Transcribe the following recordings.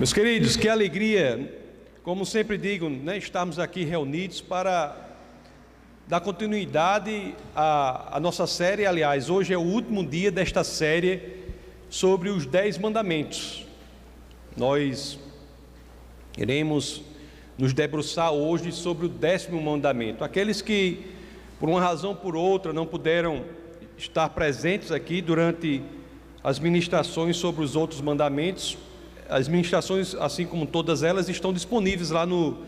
Meus queridos, que alegria, como sempre digo, né, estamos aqui reunidos para dar continuidade à, à, nossa série. Aliás, hoje é o último dia desta série sobre os Dez Mandamentos. Nós iremos nos debruçar hoje sobre o décimo mandamento. Aqueles que, por uma razão ou por outra, não puderam estar presentes aqui durante as ministrações sobre os outros mandamentos, as ministrações, assim como todas elas, estão disponíveis lá no,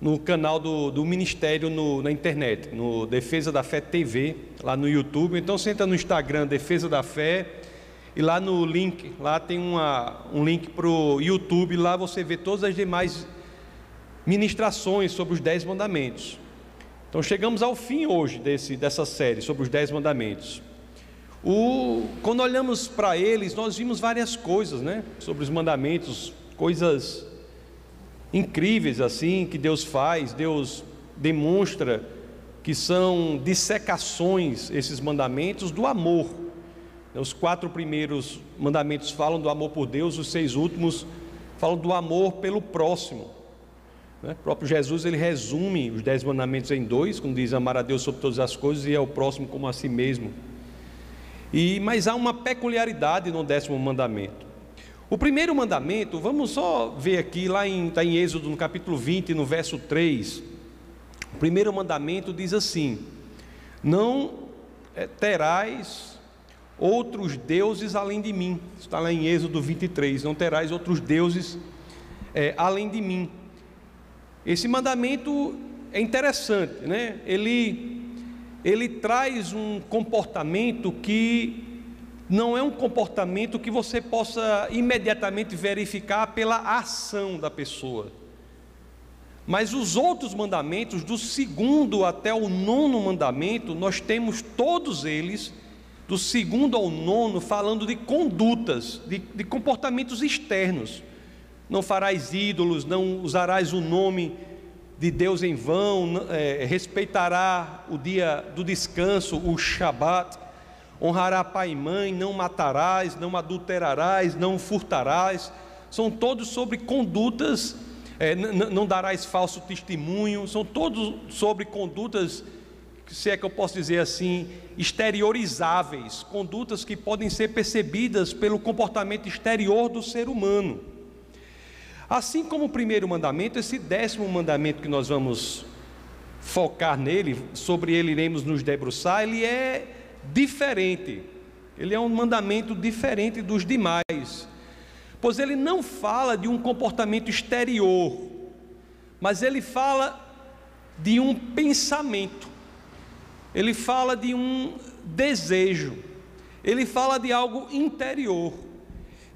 no canal do, do Ministério no, na internet, no Defesa da Fé TV, lá no YouTube. Então você entra no Instagram Defesa da Fé e lá no link, lá tem uma, um link para o YouTube, lá você vê todas as demais ministrações sobre os Dez Mandamentos. Então chegamos ao fim hoje desse, dessa série sobre os Dez Mandamentos. O, quando olhamos para eles, nós vimos várias coisas, né? Sobre os mandamentos, coisas incríveis assim que Deus faz, Deus demonstra que são dissecações esses mandamentos do amor. Os quatro primeiros mandamentos falam do amor por Deus, os seis últimos falam do amor pelo próximo. Né? O próprio Jesus ele resume os dez mandamentos em dois, quando diz amar a Deus sobre todas as coisas e ao próximo como a si mesmo. E, mas há uma peculiaridade no décimo mandamento. O primeiro mandamento, vamos só ver aqui, lá em, está em Êxodo, no capítulo 20, no verso 3. O primeiro mandamento diz assim: Não é, terás outros deuses além de mim. Está lá em Êxodo 23. Não terás outros deuses é, além de mim. Esse mandamento é interessante, né? Ele ele traz um comportamento que não é um comportamento que você possa imediatamente verificar pela ação da pessoa. Mas os outros mandamentos, do segundo até o nono mandamento, nós temos todos eles, do segundo ao nono, falando de condutas, de, de comportamentos externos. Não farás ídolos, não usarás o nome de Deus em vão, é, respeitará o dia do descanso, o Shabat, honrará pai e mãe, não matarás, não adulterarás, não furtarás, são todos sobre condutas, é, não darás falso testemunho, são todos sobre condutas, se é que eu posso dizer assim, exteriorizáveis, condutas que podem ser percebidas pelo comportamento exterior do ser humano. Assim como o primeiro mandamento, esse décimo mandamento que nós vamos focar nele, sobre ele iremos nos debruçar, ele é diferente. Ele é um mandamento diferente dos demais, pois ele não fala de um comportamento exterior, mas ele fala de um pensamento, ele fala de um desejo, ele fala de algo interior.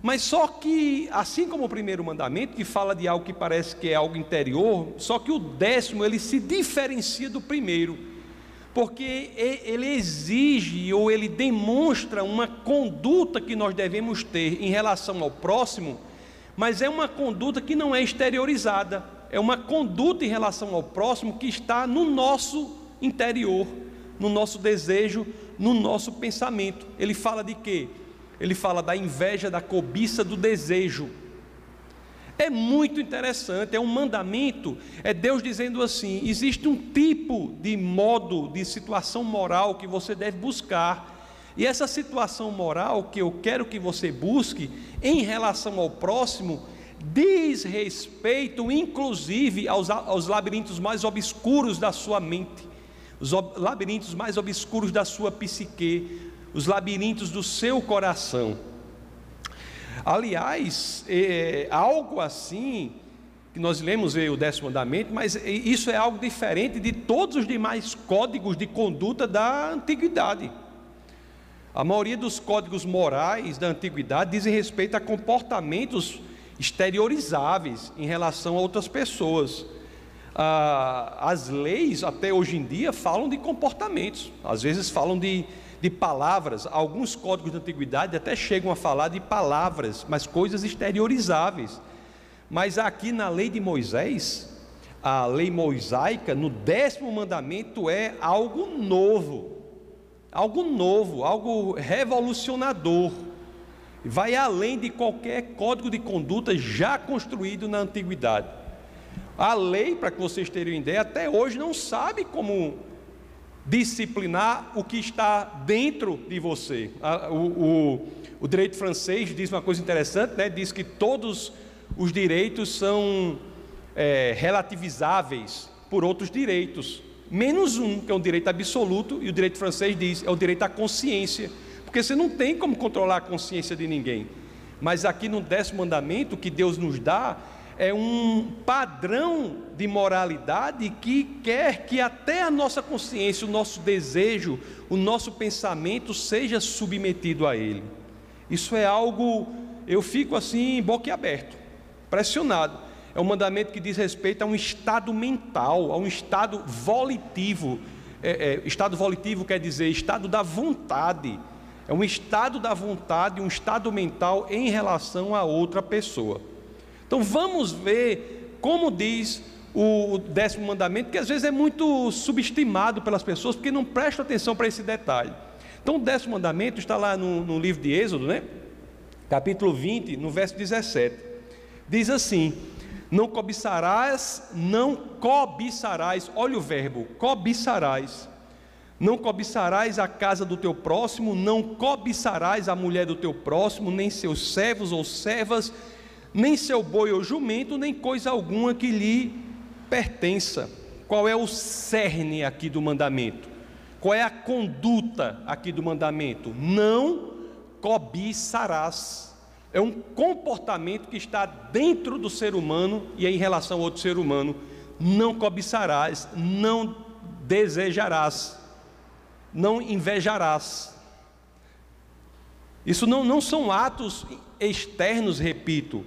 Mas só que, assim como o primeiro mandamento, que fala de algo que parece que é algo interior, só que o décimo ele se diferencia do primeiro, porque ele exige ou ele demonstra uma conduta que nós devemos ter em relação ao próximo, mas é uma conduta que não é exteriorizada, é uma conduta em relação ao próximo que está no nosso interior, no nosso desejo, no nosso pensamento. Ele fala de quê? Ele fala da inveja, da cobiça, do desejo. É muito interessante, é um mandamento, é Deus dizendo assim: existe um tipo de modo, de situação moral que você deve buscar, e essa situação moral que eu quero que você busque em relação ao próximo, diz respeito, inclusive, aos, aos labirintos mais obscuros da sua mente, os labirintos mais obscuros da sua psique, os labirintos do seu coração. Aliás, é, algo assim, que nós lemos o décimo mandamento, mas isso é algo diferente de todos os demais códigos de conduta da antiguidade. A maioria dos códigos morais da antiguidade dizem respeito a comportamentos exteriorizáveis em relação a outras pessoas. Ah, as leis, até hoje em dia, falam de comportamentos, às vezes falam de de palavras, alguns códigos da antiguidade até chegam a falar de palavras, mas coisas exteriorizáveis. Mas aqui na lei de Moisés, a lei mosaica, no décimo mandamento é algo novo, algo novo, algo revolucionador. vai além de qualquer código de conduta já construído na antiguidade. A lei, para que vocês tenham ideia, até hoje não sabe como disciplinar o que está dentro de você. O, o, o direito francês diz uma coisa interessante, né? diz que todos os direitos são é, relativizáveis por outros direitos, menos um, que é um direito absoluto, e o direito francês diz é o direito à consciência porque você não tem como controlar a consciência de ninguém. Mas aqui no décimo mandamento que Deus nos dá é um padrão de moralidade que quer que até a nossa consciência, o nosso desejo, o nosso pensamento seja submetido a ele. Isso é algo, eu fico assim, boquiaberto, pressionado. É um mandamento que diz respeito a um estado mental, a um estado volitivo. É, é, estado volitivo quer dizer estado da vontade é um estado da vontade, um estado mental em relação a outra pessoa. Então vamos ver como diz o décimo mandamento, que às vezes é muito subestimado pelas pessoas, porque não prestam atenção para esse detalhe. Então o décimo mandamento está lá no, no livro de Êxodo, né? capítulo 20, no verso 17. Diz assim: Não cobiçarás, não cobiçarás, olha o verbo, cobiçarás não cobiçarás a casa do teu próximo, não cobiçarás a mulher do teu próximo, nem seus servos ou servas, nem seu boi ou jumento, nem coisa alguma que lhe pertença. Qual é o cerne aqui do mandamento? Qual é a conduta aqui do mandamento? Não cobiçarás. É um comportamento que está dentro do ser humano e é em relação ao outro ser humano. Não cobiçarás, não desejarás não invejarás. Isso não, não são atos externos, repito,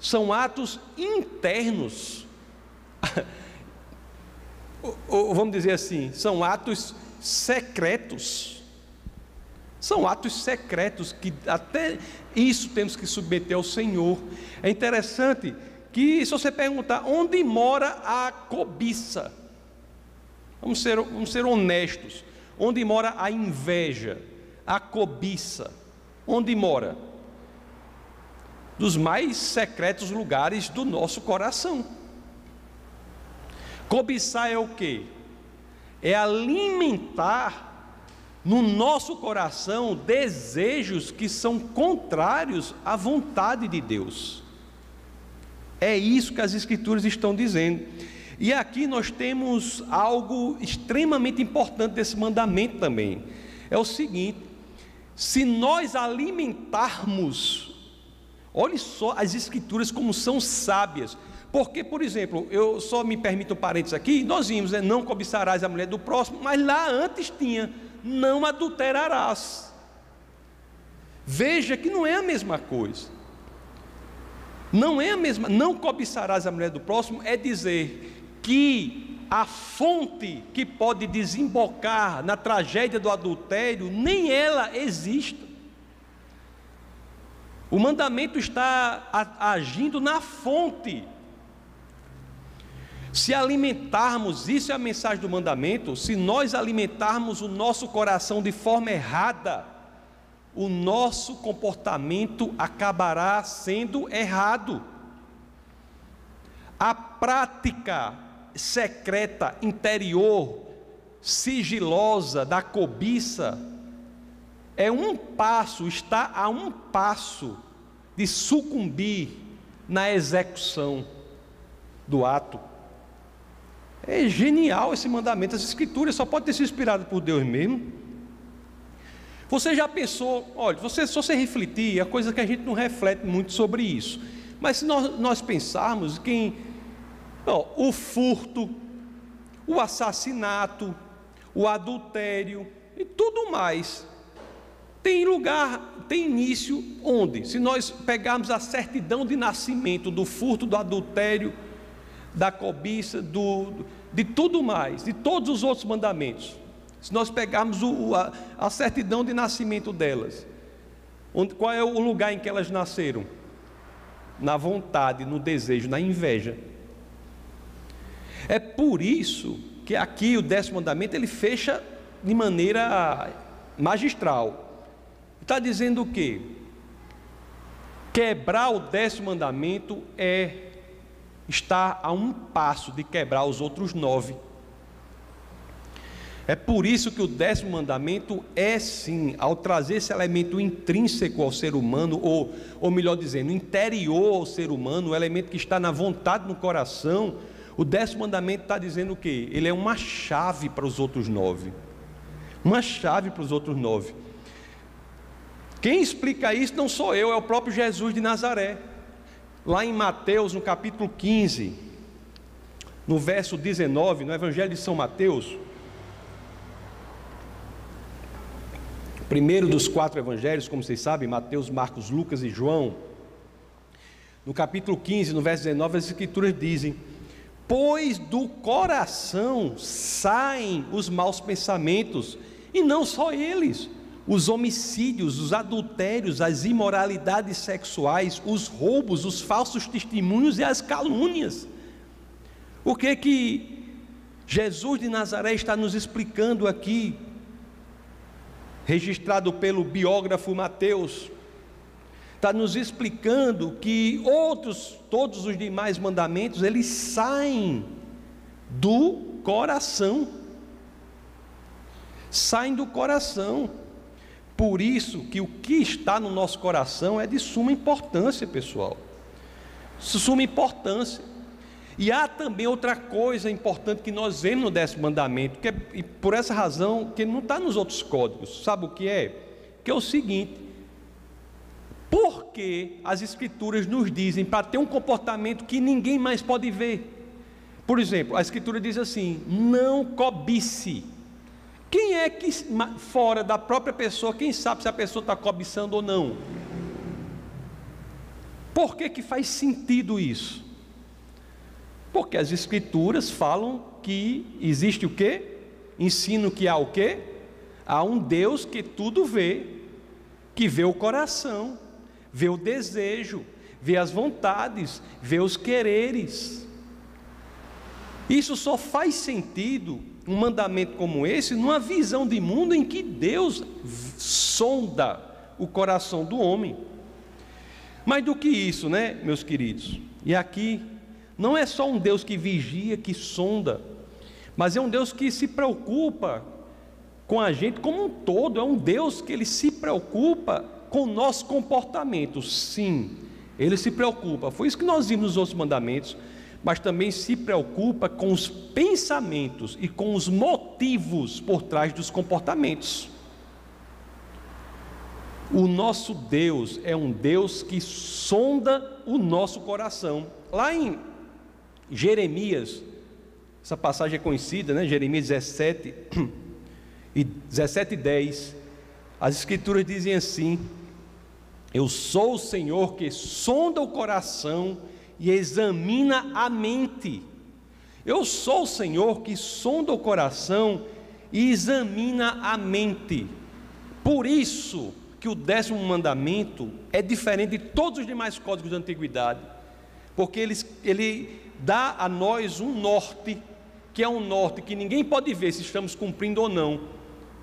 são atos internos. ou, vamos dizer assim, são atos secretos. São atos secretos que até isso temos que submeter ao Senhor. É interessante que, se você perguntar onde mora a cobiça, vamos ser, vamos ser honestos, Onde mora a inveja, a cobiça? Onde mora? Dos mais secretos lugares do nosso coração. Cobiçar é o que? É alimentar no nosso coração desejos que são contrários à vontade de Deus. É isso que as Escrituras estão dizendo. E aqui nós temos algo extremamente importante desse mandamento também. É o seguinte: se nós alimentarmos, olhe só as escrituras como são sábias. Porque, por exemplo, eu só me permito um parênteses aqui, nós vimos, né, não cobiçarás a mulher do próximo, mas lá antes tinha, não adulterarás. Veja que não é a mesma coisa. Não é a mesma, não cobiçarás a mulher do próximo, é dizer que a fonte que pode desembocar na tragédia do adultério, nem ela existe. O mandamento está agindo na fonte. Se alimentarmos, isso é a mensagem do mandamento, se nós alimentarmos o nosso coração de forma errada, o nosso comportamento acabará sendo errado. A prática secreta, interior, sigilosa da cobiça, é um passo, está a um passo de sucumbir na execução do ato. É genial esse mandamento, essa escritura só pode ter sido inspirado por Deus mesmo. Você já pensou, olha, você, se você refletir, é coisa que a gente não reflete muito sobre isso. Mas se nós, nós pensarmos, quem o furto, o assassinato, o adultério e tudo mais tem lugar, tem início onde? Se nós pegarmos a certidão de nascimento do furto, do adultério, da cobiça, do, de tudo mais, de todos os outros mandamentos, se nós pegarmos o, a, a, certidão de nascimento delas, onde, qual é o lugar em que elas nasceram? Na vontade, no desejo, na inveja. É por isso que aqui o décimo mandamento ele fecha de maneira magistral. Está dizendo o quê? Quebrar o décimo mandamento é estar a um passo de quebrar os outros nove. É por isso que o décimo mandamento é sim, ao trazer esse elemento intrínseco ao ser humano, ou, ou melhor dizendo, interior ao ser humano, o elemento que está na vontade no coração, o décimo mandamento está dizendo o quê? Ele é uma chave para os outros nove. Uma chave para os outros nove. Quem explica isso não sou eu, é o próprio Jesus de Nazaré. Lá em Mateus, no capítulo 15, no verso 19, no Evangelho de São Mateus, primeiro dos quatro evangelhos, como vocês sabem, Mateus, Marcos, Lucas e João. No capítulo 15, no verso 19, as escrituras dizem: Pois do coração saem os maus pensamentos, e não só eles, os homicídios, os adultérios, as imoralidades sexuais, os roubos, os falsos testemunhos e as calúnias. O que que Jesus de Nazaré está nos explicando aqui? registrado pelo biógrafo Mateus, está nos explicando que outros, todos os demais mandamentos, eles saem do coração. Saem do coração. Por isso que o que está no nosso coração é de suma importância, pessoal. Suma importância. E há também outra coisa importante que nós vemos no décimo mandamento, que é, e por essa razão, que não está nos outros códigos. Sabe o que é? Que é o seguinte: porque as escrituras nos dizem para ter um comportamento que ninguém mais pode ver? Por exemplo, a escritura diz assim: não cobice. Quem é que, fora da própria pessoa, quem sabe se a pessoa está cobiçando ou não? Por que, que faz sentido isso? Porque as escrituras falam que existe o quê? Ensino que há o quê? Há um Deus que tudo vê, que vê o coração, vê o desejo, vê as vontades, vê os quereres. Isso só faz sentido, um mandamento como esse, numa visão de mundo em que Deus sonda o coração do homem. Mais do que isso, né, meus queridos? E aqui não é só um Deus que vigia, que sonda, mas é um Deus que se preocupa com a gente como um todo, é um Deus que ele se preocupa com o nosso comportamento. Sim, ele se preocupa. Foi isso que nós vimos nos outros mandamentos, mas também se preocupa com os pensamentos e com os motivos por trás dos comportamentos. O nosso Deus é um Deus que sonda o nosso coração. Lá em Jeremias, essa passagem é conhecida, né? Jeremias 17 e 17 e 10. As escrituras dizem assim: Eu sou o Senhor que sonda o coração e examina a mente. Eu sou o Senhor que sonda o coração e examina a mente. Por isso que o décimo mandamento é diferente de todos os demais códigos da antiguidade, porque ele, ele dá a nós um norte, que é um norte que ninguém pode ver se estamos cumprindo ou não,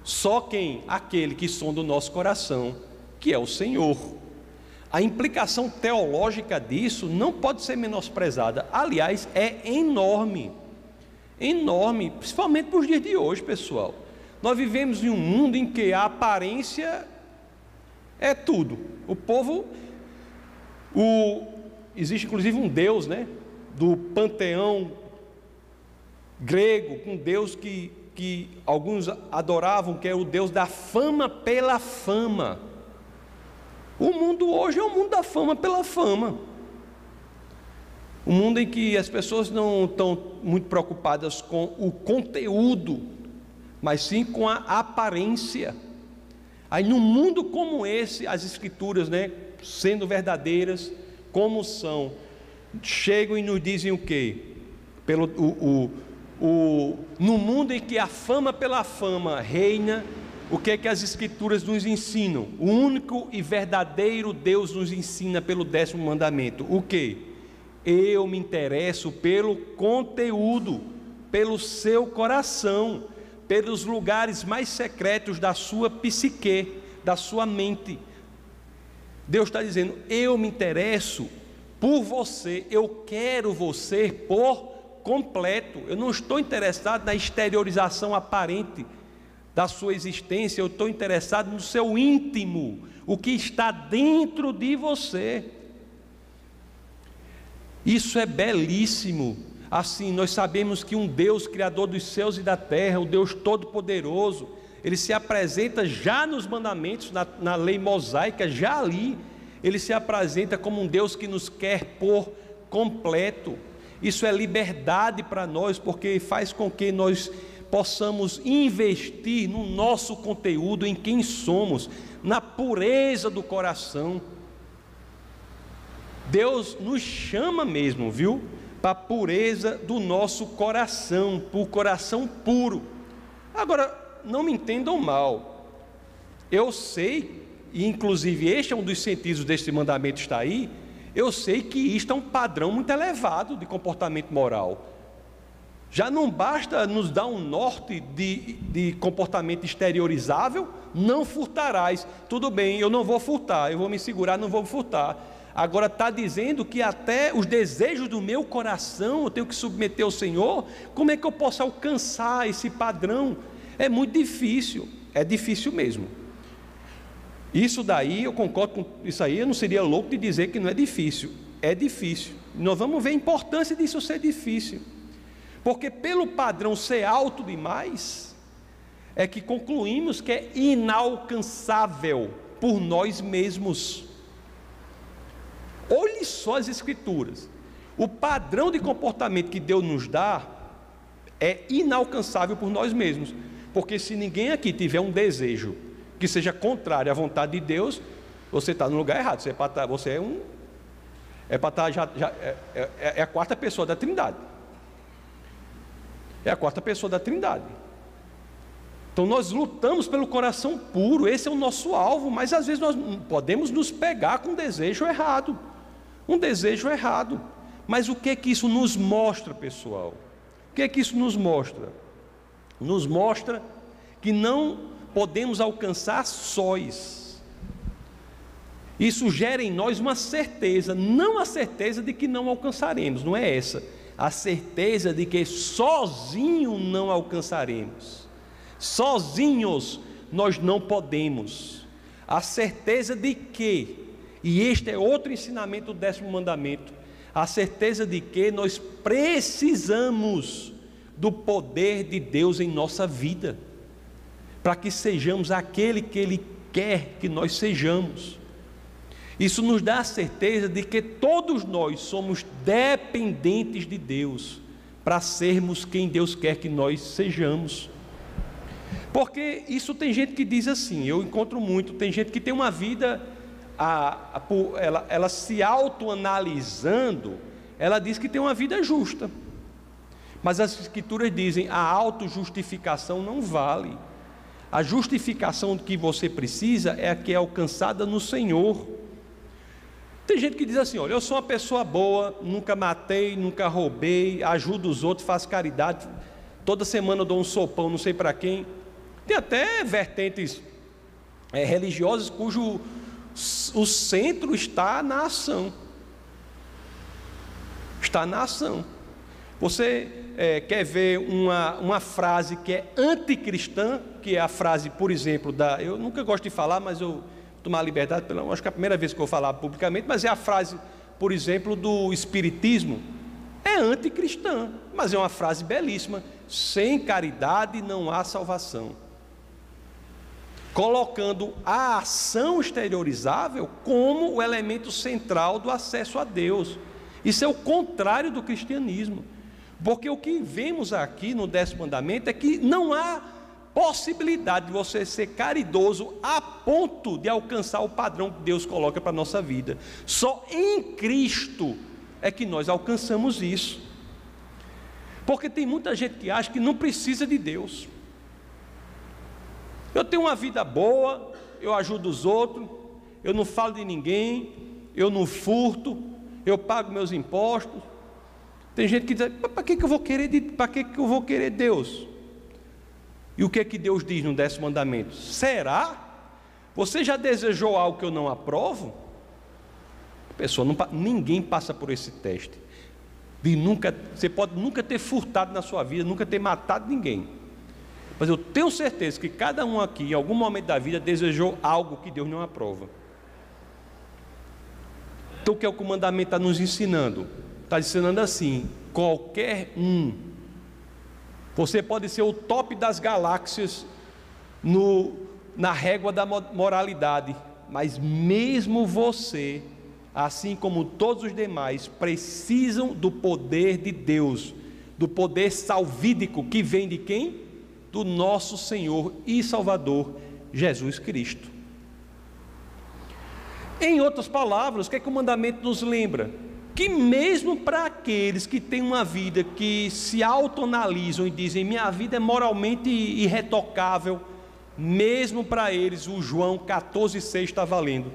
só quem? Aquele que sonda o nosso coração, que é o Senhor. A implicação teológica disso não pode ser menosprezada, aliás, é enorme. Enorme, principalmente para os dias de hoje, pessoal. Nós vivemos em um mundo em que a aparência é tudo. O povo, o, existe inclusive um Deus, né? do panteão grego, um Deus que, que alguns adoravam, que é o Deus da fama pela fama. O mundo hoje é o mundo da fama pela fama. Um mundo em que as pessoas não estão muito preocupadas com o conteúdo, mas sim com a aparência. Aí, num mundo como esse, as escrituras, né, sendo verdadeiras, como são, chegam e nos dizem o quê? Pelo, o, o, o, no mundo em que a fama pela fama reina, o que é que as escrituras nos ensinam? O único e verdadeiro Deus nos ensina pelo décimo mandamento. O que? Eu me interesso pelo conteúdo, pelo seu coração, pelos lugares mais secretos da sua psique, da sua mente. Deus está dizendo: Eu me interesso por você, eu quero você por completo. Eu não estou interessado na exteriorização aparente da sua existência, eu estou interessado no seu íntimo, o que está dentro de você. Isso é belíssimo. Assim, nós sabemos que um Deus criador dos céus e da terra, o Deus todo-poderoso, ele se apresenta já nos mandamentos, na, na lei mosaica, já ali, ele se apresenta como um Deus que nos quer por completo. Isso é liberdade para nós, porque faz com que nós possamos investir no nosso conteúdo, em quem somos, na pureza do coração. Deus nos chama mesmo, viu? Para a pureza do nosso coração, para o coração puro. Agora, não me entendam mal. Eu sei, e inclusive este é um dos sentidos deste mandamento está aí, eu sei que isto é um padrão muito elevado de comportamento moral. Já não basta nos dar um norte de, de comportamento exteriorizável, não furtarás. Tudo bem, eu não vou furtar, eu vou me segurar, não vou furtar. Agora está dizendo que até os desejos do meu coração eu tenho que submeter ao Senhor. Como é que eu posso alcançar esse padrão? É muito difícil, é difícil mesmo. Isso daí, eu concordo com isso aí, eu não seria louco de dizer que não é difícil. É difícil. Nós vamos ver a importância disso ser difícil. Porque pelo padrão ser alto demais, é que concluímos que é inalcançável por nós mesmos. Olhe só as escrituras. O padrão de comportamento que Deus nos dá é inalcançável por nós mesmos. Porque se ninguém aqui tiver um desejo que seja contrário à vontade de Deus, você está no lugar errado. Você é, tá, você é um. É para estar tá já, já é, é, é, a quarta pessoa da Trindade. É a quarta pessoa da Trindade. Então nós lutamos pelo coração puro, esse é o nosso alvo, mas às vezes nós podemos nos pegar com um desejo errado. Um desejo errado. Mas o que é que isso nos mostra, pessoal? O que é que isso nos mostra? Nos mostra que não podemos alcançar sóis. Isso gera em nós uma certeza, não a certeza de que não alcançaremos, não é essa, a certeza de que sozinho não alcançaremos, sozinhos nós não podemos, a certeza de que, e este é outro ensinamento do décimo mandamento, a certeza de que nós precisamos do poder de Deus em nossa vida para que sejamos aquele que Ele quer que nós sejamos. Isso nos dá a certeza de que todos nós somos dependentes de Deus para sermos quem Deus quer que nós sejamos. Porque isso tem gente que diz assim, eu encontro muito, tem gente que tem uma vida, a, a, ela, ela se autoanalisando, ela diz que tem uma vida justa. Mas as escrituras dizem a autojustificação não vale. A justificação que você precisa é a que é alcançada no Senhor. Tem gente que diz assim: olha, eu sou uma pessoa boa, nunca matei, nunca roubei, ajudo os outros, faço caridade, toda semana eu dou um sopão, não sei para quem. Tem até vertentes é, religiosas cujo o centro está na ação. Está na ação. Você é, quer ver uma, uma frase que é anticristã, que é a frase, por exemplo, da. Eu nunca gosto de falar, mas eu tomar liberdade, pela, acho que é a primeira vez que eu vou falar publicamente, mas é a frase, por exemplo, do Espiritismo. É anticristã, mas é uma frase belíssima. Sem caridade não há salvação. Colocando a ação exteriorizável como o elemento central do acesso a Deus. Isso é o contrário do cristianismo. Porque o que vemos aqui no décimo mandamento é que não há possibilidade de você ser caridoso a ponto de alcançar o padrão que Deus coloca para a nossa vida. Só em Cristo é que nós alcançamos isso. Porque tem muita gente que acha que não precisa de Deus. Eu tenho uma vida boa, eu ajudo os outros, eu não falo de ninguém, eu não furto, eu pago meus impostos, tem gente que diz: para que, que eu vou querer? Para que, que eu vou querer Deus? E o que é que Deus diz no décimo mandamento? Será? Você já desejou algo que eu não aprovo? pessoa não, ninguém passa por esse teste. De nunca, você pode nunca ter furtado na sua vida, nunca ter matado ninguém. Mas eu tenho certeza que cada um aqui, em algum momento da vida, desejou algo que Deus não aprova. Então, o que é o que o mandamento está nos ensinando? Está ensinando assim: qualquer um, você pode ser o top das galáxias no, na régua da moralidade, mas mesmo você, assim como todos os demais, precisam do poder de Deus, do poder salvídico que vem de quem? Do nosso Senhor e Salvador Jesus Cristo. Em outras palavras, o que é que o mandamento nos lembra? Que mesmo para aqueles que têm uma vida que se autoanalisam e dizem minha vida é moralmente irretocável, mesmo para eles o João 14,6 está valendo.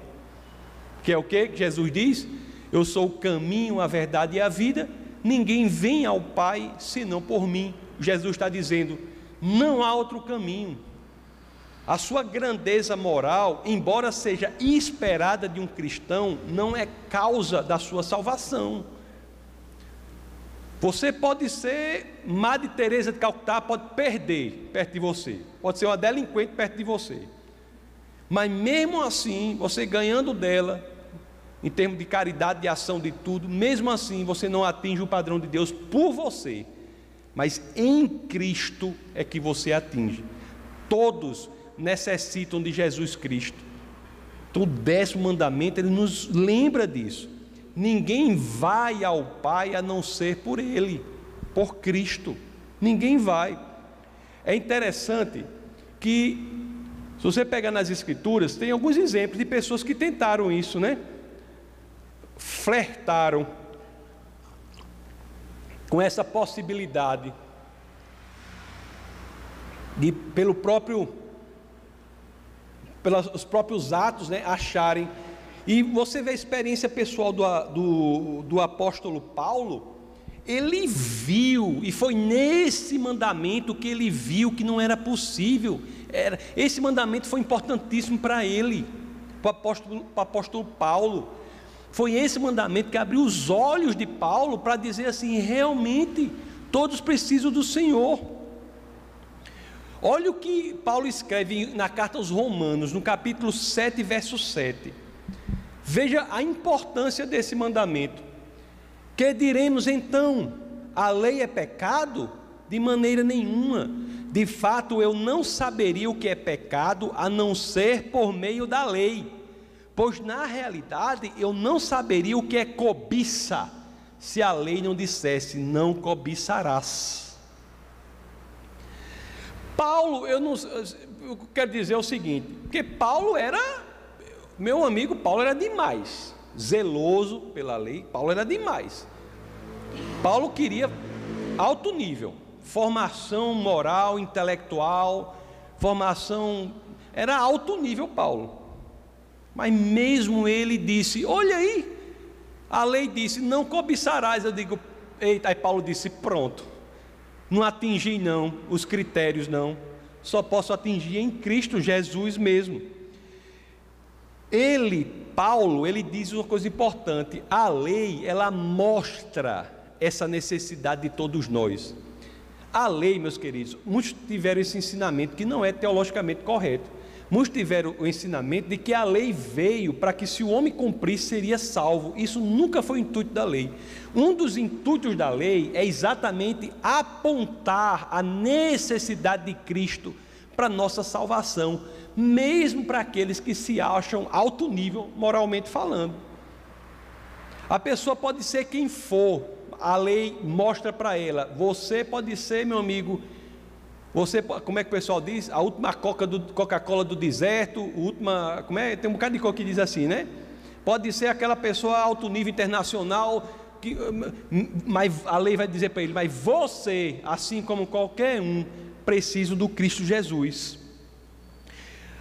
Que é o que Jesus diz? Eu sou o caminho, a verdade e a vida, ninguém vem ao Pai senão por mim. Jesus está dizendo: não há outro caminho. A sua grandeza moral, embora seja esperada de um cristão, não é causa da sua salvação. Você pode ser Madre Teresa de Calcutá, pode perder perto de você. Pode ser uma delinquente perto de você. Mas mesmo assim, você ganhando dela, em termos de caridade, de ação, de tudo, mesmo assim você não atinge o padrão de Deus por você. Mas em Cristo é que você atinge. Todos necessitam de Jesus Cristo. Então, o décimo mandamento, ele nos lembra disso. Ninguém vai ao Pai a não ser por Ele, por Cristo. Ninguém vai. É interessante que, se você pegar nas Escrituras, tem alguns exemplos de pessoas que tentaram isso, né? Flertaram com essa possibilidade de, pelo próprio, pelos próprios atos, né, acharem e você vê a experiência pessoal do, do, do apóstolo Paulo, ele viu, e foi nesse mandamento que ele viu que não era possível. Era, esse mandamento foi importantíssimo para ele, para o apóstolo, para o apóstolo Paulo. Foi esse mandamento que abriu os olhos de Paulo para dizer assim: realmente, todos precisam do Senhor. Olha o que Paulo escreve na carta aos Romanos, no capítulo 7, verso 7. Veja a importância desse mandamento. Que diremos então? A lei é pecado? De maneira nenhuma. De fato, eu não saberia o que é pecado a não ser por meio da lei. Pois na realidade eu não saberia o que é cobiça, se a lei não dissesse: não cobiçarás. Paulo, eu não eu quero dizer o seguinte, porque Paulo era meu amigo Paulo era demais, zeloso pela lei, Paulo era demais. Paulo queria alto nível, formação moral, intelectual, formação, era alto nível Paulo. Mas mesmo ele disse: Olha aí, a lei disse: Não cobiçarás. Eu digo: Eita, aí Paulo disse: Pronto, não atingi não os critérios, não, só posso atingir em Cristo Jesus mesmo. Ele, Paulo, ele diz uma coisa importante: a lei, ela mostra essa necessidade de todos nós. A lei, meus queridos, muitos tiveram esse ensinamento que não é teologicamente correto. Muitos tiveram o ensinamento de que a lei veio para que, se o homem cumprisse, seria salvo. Isso nunca foi o intuito da lei. Um dos intuitos da lei é exatamente apontar a necessidade de Cristo para nossa salvação mesmo para aqueles que se acham alto nível moralmente falando. A pessoa pode ser quem for, a lei mostra para ela. Você pode ser, meu amigo, você, como é que o pessoal diz? A última Coca do Coca-Cola do deserto, última, como é? Tem um bocado de coca que diz assim, né? Pode ser aquela pessoa alto nível internacional que, mas a lei vai dizer para ele, mas você, assim como qualquer um, precisa do Cristo Jesus.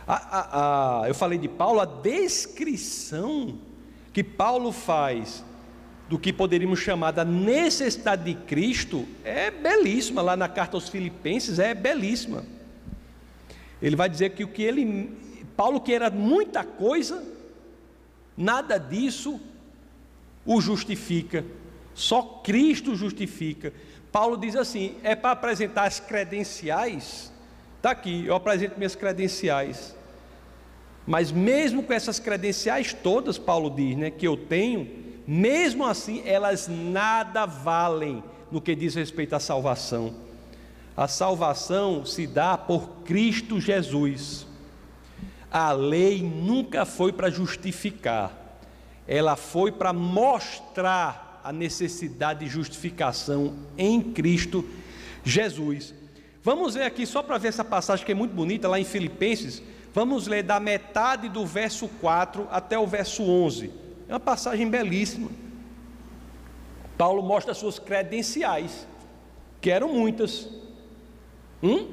A, a, a, eu falei de Paulo, a descrição que Paulo faz do que poderíamos chamar da necessidade de Cristo é belíssima, lá na carta aos Filipenses é belíssima. Ele vai dizer que o que ele, Paulo que era muita coisa, nada disso o justifica. Só Cristo justifica. Paulo diz assim: é para apresentar as credenciais. Está aqui, eu apresento minhas credenciais. Mas mesmo com essas credenciais todas, Paulo diz, né, que eu tenho, mesmo assim elas nada valem no que diz respeito à salvação. A salvação se dá por Cristo Jesus. A lei nunca foi para justificar, ela foi para mostrar a necessidade de justificação em Cristo Jesus. Vamos ver aqui, só para ver essa passagem que é muito bonita, lá em Filipenses, vamos ler da metade do verso 4 até o verso 11. É uma passagem belíssima. Paulo mostra as suas credenciais, que eram muitas. Hum?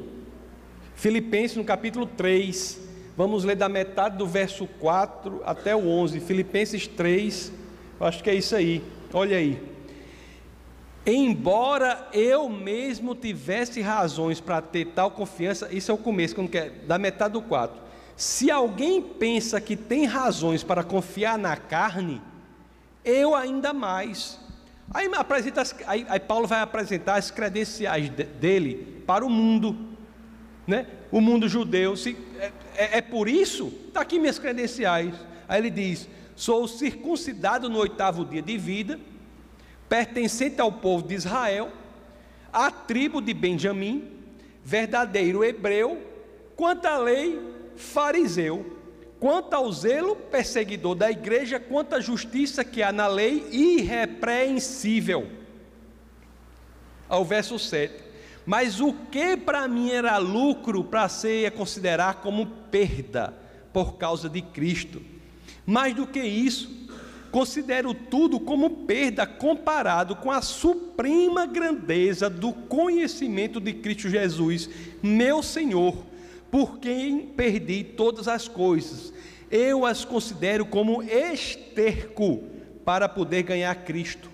Filipenses no capítulo 3, vamos ler da metade do verso 4 até o 11. Filipenses 3, acho que é isso aí, olha aí. Embora eu mesmo tivesse razões para ter tal confiança, isso é o começo, quando quer, da metade do 4. Se alguém pensa que tem razões para confiar na carne, eu ainda mais Aí, apresenta aí, aí, Paulo vai apresentar as credenciais de, dele para o mundo, né? o mundo judeu. Se, é, é, é por isso, está aqui minhas credenciais. Aí ele diz: sou circuncidado no oitavo dia de vida, pertencente ao povo de Israel, à tribo de Benjamim, verdadeiro hebreu, quanto à lei, fariseu quanto ao zelo perseguidor da igreja, quanto à justiça que há na lei, irrepreensível. Ao verso 7. Mas o que para mim era lucro, para ser considerar como perda por causa de Cristo. Mais do que isso, considero tudo como perda comparado com a suprema grandeza do conhecimento de Cristo Jesus, meu Senhor por quem perdi todas as coisas. Eu as considero como esterco para poder ganhar Cristo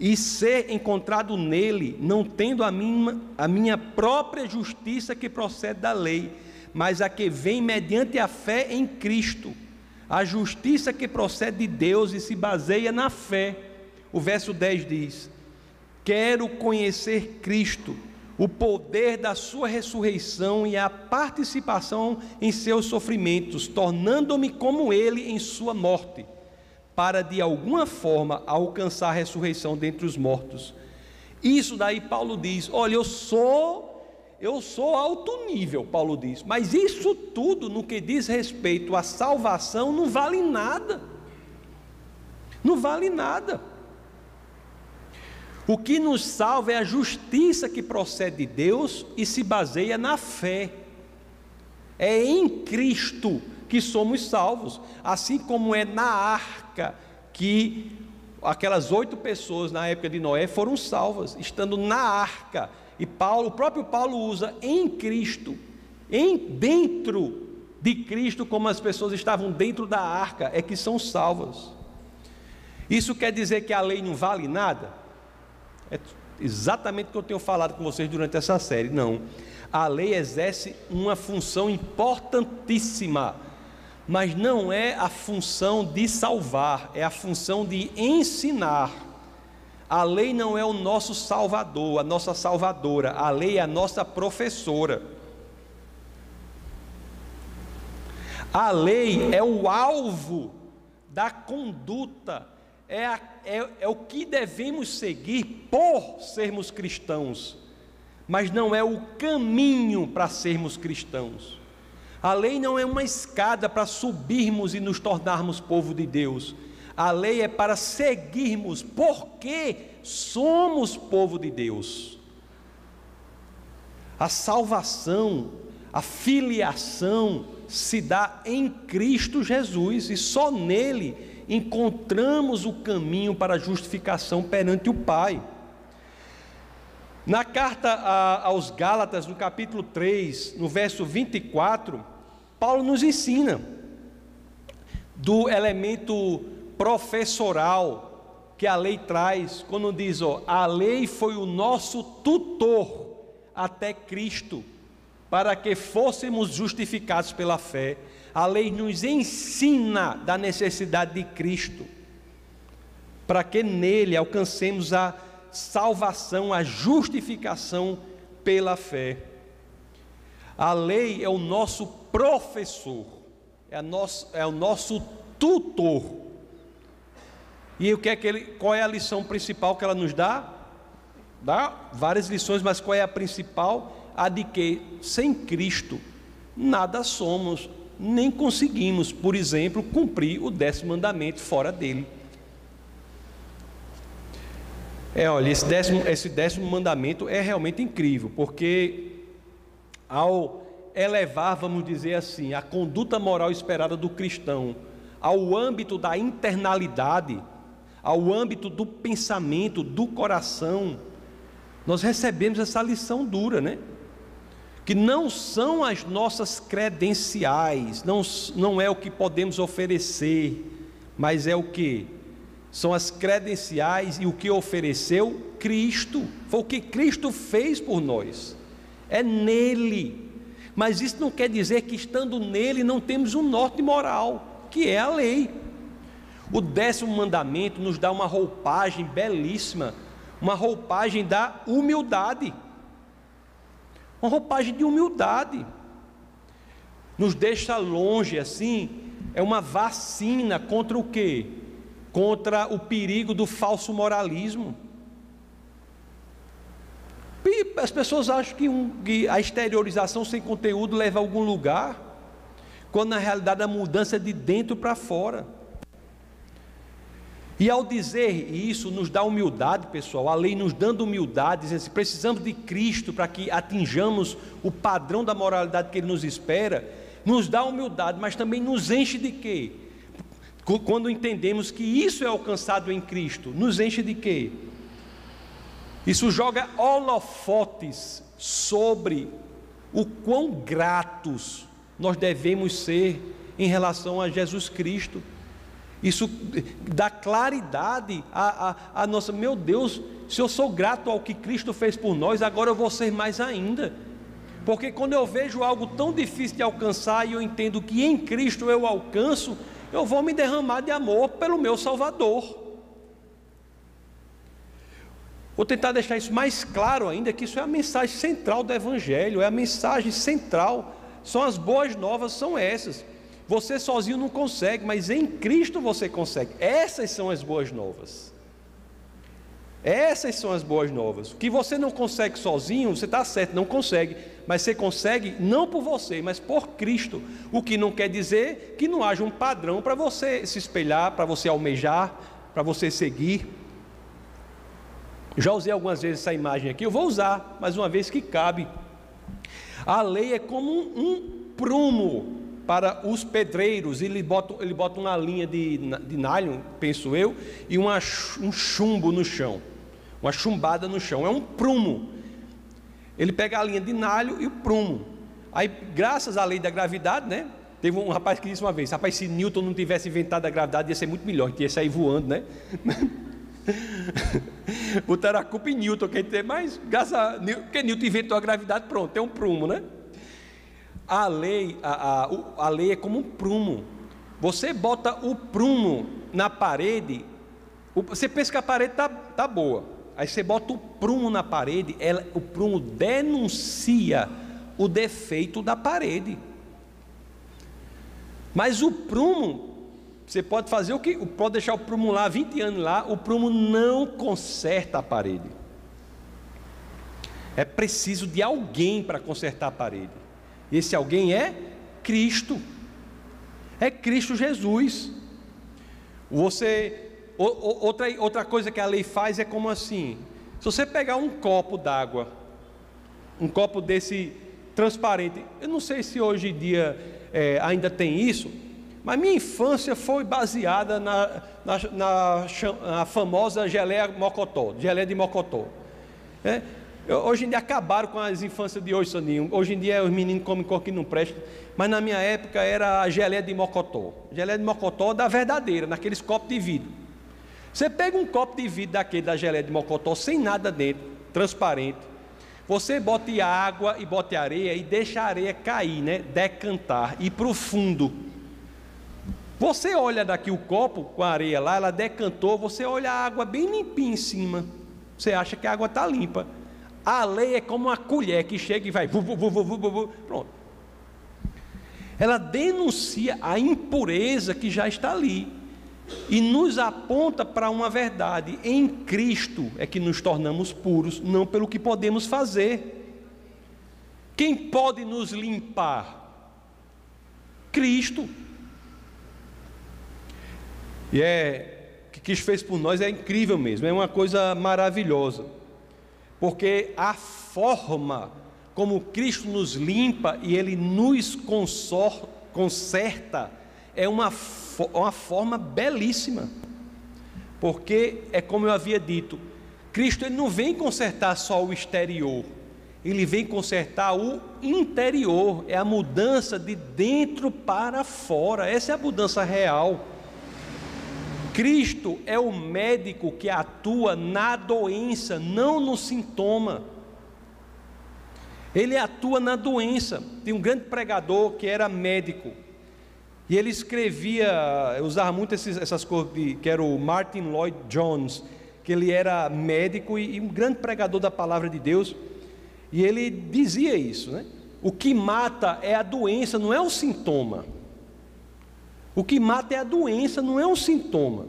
e ser encontrado nele, não tendo a minha, a minha própria justiça que procede da lei, mas a que vem mediante a fé em Cristo, a justiça que procede de Deus e se baseia na fé. O verso 10 diz: Quero conhecer Cristo o poder da sua ressurreição e a participação em seus sofrimentos, tornando-me como ele em sua morte, para de alguma forma alcançar a ressurreição dentre os mortos. Isso daí Paulo diz: "Olha, eu sou eu sou alto nível", Paulo diz. Mas isso tudo no que diz respeito à salvação não vale nada. Não vale nada. O que nos salva é a justiça que procede de Deus e se baseia na fé. É em Cristo que somos salvos, assim como é na arca que aquelas oito pessoas na época de Noé foram salvas, estando na arca. E Paulo, o próprio Paulo usa em Cristo, em dentro de Cristo, como as pessoas estavam dentro da arca, é que são salvas. Isso quer dizer que a lei não vale nada? É exatamente o que eu tenho falado com vocês durante essa série. Não. A lei exerce uma função importantíssima, mas não é a função de salvar, é a função de ensinar. A lei não é o nosso salvador, a nossa salvadora, a lei é a nossa professora. A lei é o alvo da conduta é, a, é, é o que devemos seguir por sermos cristãos, mas não é o caminho para sermos cristãos. A lei não é uma escada para subirmos e nos tornarmos povo de Deus. A lei é para seguirmos, porque somos povo de Deus. A salvação, a filiação se dá em Cristo Jesus e só nele encontramos o caminho para a justificação perante o Pai. Na carta aos Gálatas, no capítulo 3, no verso 24, Paulo nos ensina do elemento professoral que a lei traz, quando diz: ó, a lei foi o nosso tutor até Cristo, para que fôssemos justificados pela fé a lei nos ensina da necessidade de Cristo. para que nele alcancemos a salvação, a justificação pela fé. A lei é o nosso professor, é, nosso, é o nosso tutor. E o que é que ele, qual é a lição principal que ela nos dá? Dá várias lições, mas qual é a principal? A de que sem Cristo nada somos, nem conseguimos, por exemplo, cumprir o décimo mandamento fora dele. É, olha, esse décimo, esse décimo mandamento é realmente incrível, porque ao elevar, vamos dizer assim, a conduta moral esperada do cristão ao âmbito da internalidade, ao âmbito do pensamento, do coração, nós recebemos essa lição dura, né? Que não são as nossas credenciais, não, não é o que podemos oferecer, mas é o que? São as credenciais e o que ofereceu Cristo, foi o que Cristo fez por nós, é nele. Mas isso não quer dizer que estando nele não temos um norte moral, que é a lei. O décimo mandamento nos dá uma roupagem belíssima, uma roupagem da humildade. Uma roupagem de humildade. Nos deixa longe assim, é uma vacina contra o quê? Contra o perigo do falso moralismo. E as pessoas acham que, um, que a exteriorização sem conteúdo leva a algum lugar, quando na realidade a mudança é de dentro para fora. E ao dizer isso, nos dá humildade, pessoal, a lei nos dando humildade, dizendo assim, precisamos de Cristo para que atinjamos o padrão da moralidade que Ele nos espera, nos dá humildade, mas também nos enche de quê? Quando entendemos que isso é alcançado em Cristo, nos enche de quê? Isso joga holofotes sobre o quão gratos nós devemos ser em relação a Jesus Cristo. Isso dá claridade a, a, a, nossa, meu Deus, se eu sou grato ao que Cristo fez por nós, agora eu vou ser mais ainda. Porque quando eu vejo algo tão difícil de alcançar e eu entendo que em Cristo eu alcanço, eu vou me derramar de amor pelo meu Salvador. Vou tentar deixar isso mais claro ainda, que isso é a mensagem central do Evangelho, é a mensagem central, são as boas novas, são essas. Você sozinho não consegue, mas em Cristo você consegue. Essas são as boas novas. Essas são as boas novas. O que você não consegue sozinho, você está certo, não consegue. Mas você consegue não por você, mas por Cristo. O que não quer dizer que não haja um padrão para você se espelhar, para você almejar, para você seguir. Já usei algumas vezes essa imagem aqui, eu vou usar, mais uma vez que cabe. A lei é como um, um prumo para os pedreiros, ele bota, ele bota uma linha de, de nylon, penso eu, e uma, um chumbo no chão, uma chumbada no chão, é um prumo. Ele pega a linha de nylon e o prumo. Aí, graças à lei da gravidade, né? Teve um rapaz que disse uma vez: rapaz, se Newton não tivesse inventado a gravidade, ia ser muito melhor, ia sair voando, né? Botaram a culpa em Newton, quer dizer, mas graças a porque Newton inventou a gravidade, pronto, tem um prumo, né? A lei, a, a, a lei é como um prumo. Você bota o prumo na parede, você pensa que a parede está tá boa. Aí você bota o prumo na parede, ela, o prumo denuncia o defeito da parede. Mas o prumo você pode fazer o que? Pode deixar o prumo lá 20 anos lá, o prumo não conserta a parede. É preciso de alguém para consertar a parede. Esse alguém é Cristo. É Cristo Jesus. Você outra, outra coisa que a lei faz é como assim: se você pegar um copo d'água, um copo desse transparente, eu não sei se hoje em dia é, ainda tem isso, mas minha infância foi baseada na, na, na, na famosa geleia mocotó, geleia de mocotó. É? Hoje em dia acabaram com as infâncias de hoje, Soninho. Hoje em dia os meninos comem coisa que não presta. Mas na minha época era a geleia de mocotó. Geleia de mocotó da verdadeira, naqueles copos de vidro. Você pega um copo de vidro daquele da geleia de mocotó sem nada dentro, transparente. Você bote água e bote areia e deixa a areia cair, né? Decantar, ir para o fundo. Você olha daqui o copo com a areia lá, ela decantou, você olha a água bem limpinha em cima. Você acha que a água está limpa. A lei é como uma colher que chega e vai. Pronto. Ela denuncia a impureza que já está ali e nos aponta para uma verdade: em Cristo é que nos tornamos puros, não pelo que podemos fazer. Quem pode nos limpar? Cristo. E é o que Cristo fez por nós é incrível mesmo, é uma coisa maravilhosa. Porque a forma como Cristo nos limpa e Ele nos conserta é uma, uma forma belíssima. Porque é como eu havia dito, Cristo ele não vem consertar só o exterior, ele vem consertar o interior, é a mudança de dentro para fora, essa é a mudança real. Cristo é o médico que atua na doença, não no sintoma. Ele atua na doença. Tem um grande pregador que era médico. E ele escrevia, usava muito esses, essas coisas, que era o Martin Lloyd Jones, que ele era médico e, e um grande pregador da palavra de Deus. E ele dizia isso, né? O que mata é a doença, não é o sintoma. O que mata é a doença, não é um sintoma.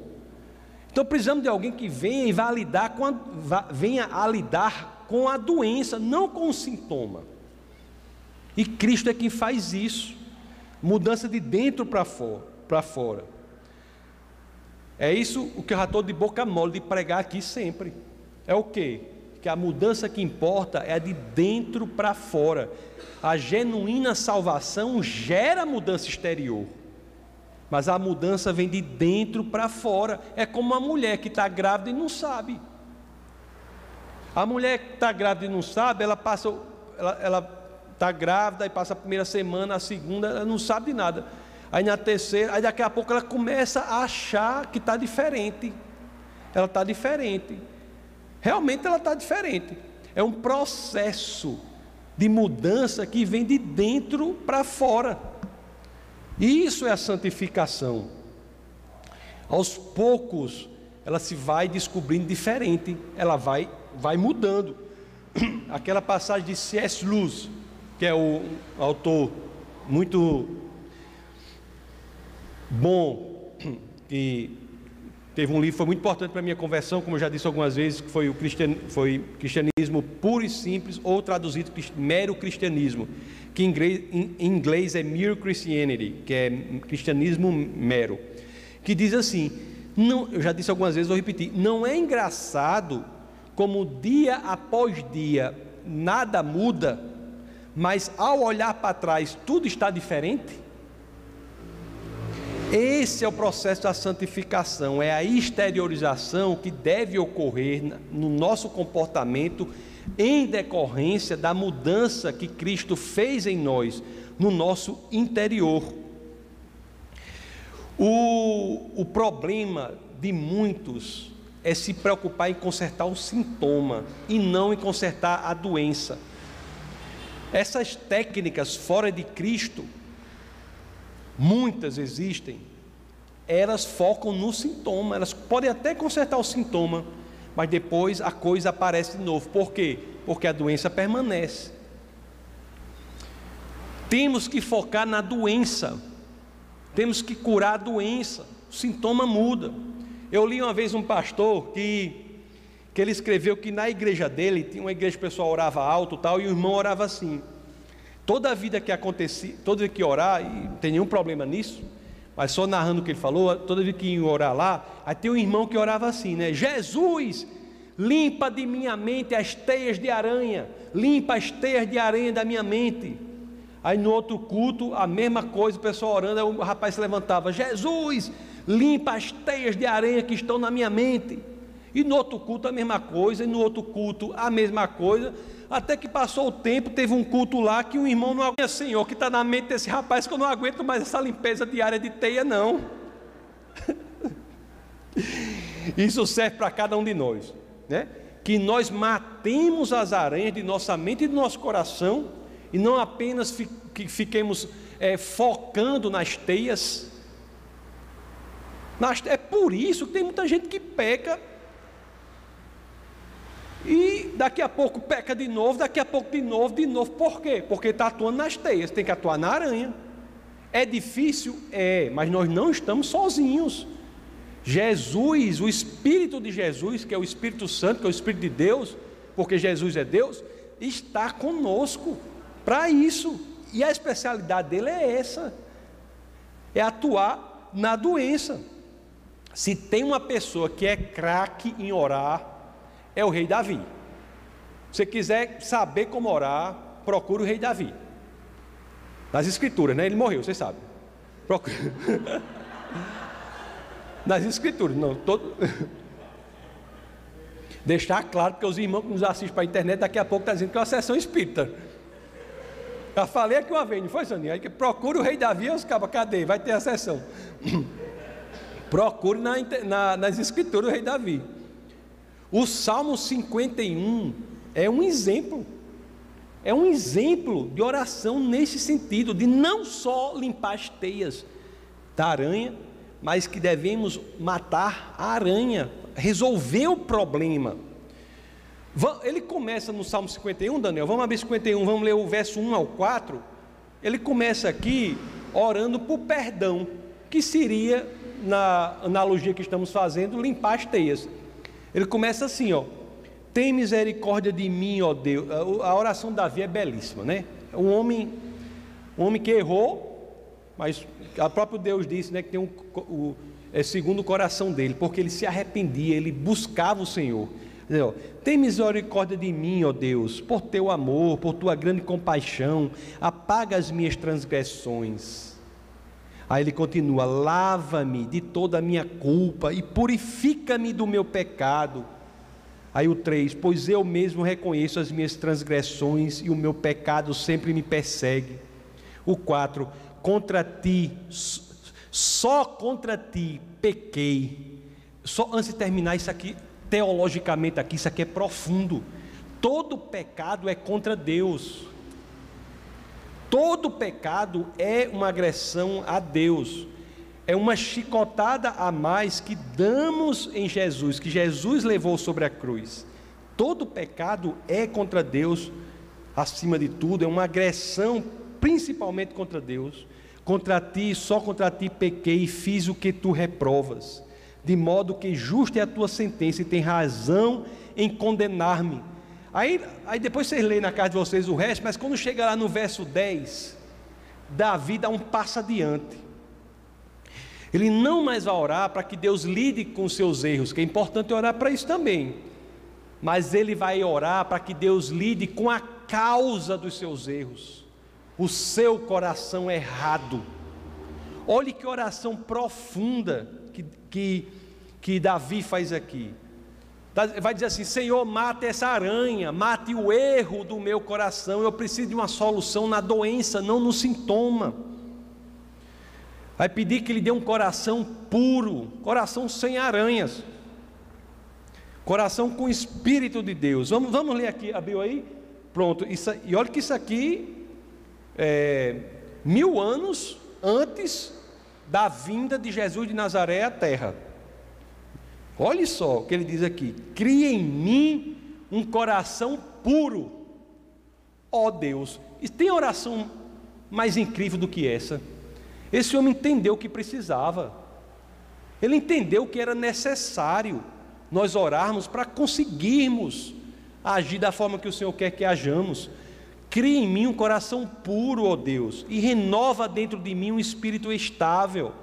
Então precisamos de alguém que venha e vá lidar com a, vá, venha a lidar com a doença, não com o sintoma. E Cristo é quem faz isso. Mudança de dentro para fora, fora. É isso o que eu já estou de boca mole de pregar aqui sempre. É o quê? Que a mudança que importa é a de dentro para fora. A genuína salvação gera mudança exterior mas a mudança vem de dentro para fora. É como uma mulher que está grávida e não sabe. A mulher que está grávida e não sabe, ela passa, ela está grávida e passa a primeira semana, a segunda, ela não sabe de nada. Aí na terceira, aí daqui a pouco ela começa a achar que está diferente. Ela está diferente. Realmente ela está diferente. É um processo de mudança que vem de dentro para fora. Isso é a santificação. Aos poucos, ela se vai descobrindo diferente, ela vai, vai mudando. Aquela passagem de C.S. Lewis, que é o autor muito bom, que teve um livro foi muito importante para a minha conversão, como eu já disse algumas vezes, que foi o cristian, foi cristianismo puro e simples, ou traduzido mero cristianismo que em inglês, é Mere Christianity, que é cristianismo mero, que diz assim: não, eu já disse algumas vezes, vou repetir, não é engraçado como dia após dia nada muda, mas ao olhar para trás tudo está diferente? Esse é o processo da santificação, é a exteriorização que deve ocorrer no nosso comportamento em decorrência da mudança que Cristo fez em nós, no nosso interior. O, o problema de muitos é se preocupar em consertar o sintoma e não em consertar a doença. Essas técnicas fora de Cristo, muitas existem, elas focam no sintoma, elas podem até consertar o sintoma, mas depois a coisa aparece de novo. Por quê? Porque a doença permanece. Temos que focar na doença, temos que curar a doença, o sintoma muda. Eu li uma vez um pastor que, que ele escreveu que na igreja dele, tinha uma igreja que o pessoal orava alto tal, e o irmão orava assim. Toda a vida que acontecia, toda vez que orar, e não tem nenhum problema nisso, mas só narrando o que ele falou, toda vez que ia orar lá, aí tem um irmão que orava assim, né? Jesus, limpa de minha mente as teias de aranha, limpa as teias de aranha da minha mente. Aí no outro culto, a mesma coisa, o pessoal orando, aí o rapaz se levantava, Jesus, limpa as teias de aranha que estão na minha mente. E no outro culto a mesma coisa, e no outro culto a mesma coisa, até que passou o tempo, teve um culto lá que um irmão não aguenta, Senhor, que está na mente desse rapaz que eu não aguento mais essa limpeza diária de teia, não. Isso serve para cada um de nós, né? Que nós matemos as aranhas de nossa mente e do nosso coração, e não apenas que fiquemos é, focando nas teias, É por isso que tem muita gente que peca e daqui a pouco peca de novo, daqui a pouco de novo, de novo. Por quê? Porque está atuando nas teias, tem que atuar na aranha. É difícil? É, mas nós não estamos sozinhos. Jesus, o Espírito de Jesus, que é o Espírito Santo, que é o Espírito de Deus, porque Jesus é Deus, está conosco para isso. E a especialidade dele é essa: é atuar na doença. Se tem uma pessoa que é craque em orar, é o rei Davi. Se você quiser saber como orar, procure o rei Davi. Nas escrituras, né? Ele morreu, você sabe. Procure. Nas escrituras, não, todo. Deixar claro, porque os irmãos que nos assistem para a internet, daqui a pouco está dizendo que é uma sessão espírita. Já falei aqui uma vez, não foi, Soninha? Que procure o rei Davi, os cabos, cadê? Vai ter a sessão. procure na, na, nas escrituras o rei Davi. O Salmo 51 é um exemplo. É um exemplo de oração nesse sentido, de não só limpar as teias da aranha, mas que devemos matar a aranha, resolver o problema. Ele começa no Salmo 51, Daniel, vamos abrir 51, vamos ler o verso 1 ao 4. Ele começa aqui orando por perdão, que seria, na analogia que estamos fazendo, limpar as teias. Ele começa assim, ó. Tem misericórdia de mim, ó Deus. A oração de Davi é belíssima, né? Um homem, um homem que errou, mas o próprio Deus disse, né, que tem um, o, é segundo o coração dele, porque ele se arrependia, ele buscava o Senhor. Tem misericórdia de mim, ó Deus, por teu amor, por tua grande compaixão, apaga as minhas transgressões Aí ele continua: lava-me de toda a minha culpa e purifica-me do meu pecado. Aí o 3: Pois eu mesmo reconheço as minhas transgressões e o meu pecado sempre me persegue. O 4: Contra ti, só contra ti pequei. Só antes de terminar isso aqui, teologicamente aqui, isso aqui é profundo. Todo pecado é contra Deus. Todo pecado é uma agressão a Deus, é uma chicotada a mais que damos em Jesus, que Jesus levou sobre a cruz. Todo pecado é contra Deus, acima de tudo, é uma agressão principalmente contra Deus. Contra ti, só contra ti pequei e fiz o que tu reprovas, de modo que justa é a tua sentença e tem razão em condenar-me Aí, aí depois vocês leem na casa de vocês o resto, mas quando chega lá no verso 10, Davi dá um passo adiante. Ele não mais vai orar para que Deus lide com seus erros, que é importante orar para isso também. Mas ele vai orar para que Deus lide com a causa dos seus erros, o seu coração errado. Olhe que oração profunda que, que, que Davi faz aqui. Tá, vai dizer assim: Senhor, mate essa aranha, mate o erro do meu coração. Eu preciso de uma solução na doença, não no sintoma. Vai pedir que Ele dê um coração puro, coração sem aranhas, coração com o Espírito de Deus. Vamos, vamos ler aqui, abriu aí? Pronto, isso, e olha que isso aqui é mil anos antes da vinda de Jesus de Nazaré à terra. Olhe só o que ele diz aqui: cria em mim um coração puro, ó Deus. E tem oração mais incrível do que essa? Esse homem entendeu o que precisava, ele entendeu que era necessário nós orarmos para conseguirmos agir da forma que o Senhor quer que hajamos. Cria em mim um coração puro, ó Deus, e renova dentro de mim um espírito estável.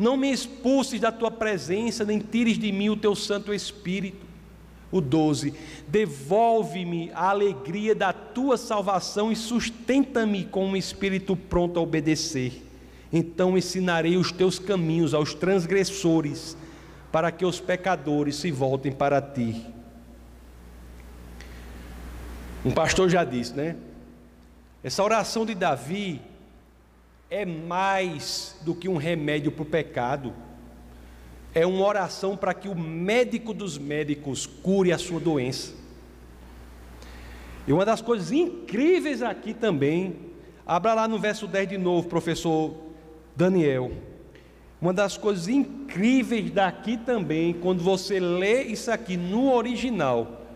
Não me expulses da tua presença, nem tires de mim o teu Santo Espírito. O 12: Devolve-me a alegria da tua salvação e sustenta-me com um espírito pronto a obedecer. Então ensinarei os teus caminhos aos transgressores, para que os pecadores se voltem para ti. Um pastor já disse, né? Essa oração de Davi é mais do que um remédio para o pecado. É uma oração para que o médico dos médicos cure a sua doença. E uma das coisas incríveis aqui também, abra lá no verso 10 de novo, professor Daniel. Uma das coisas incríveis daqui também, quando você lê isso aqui no original,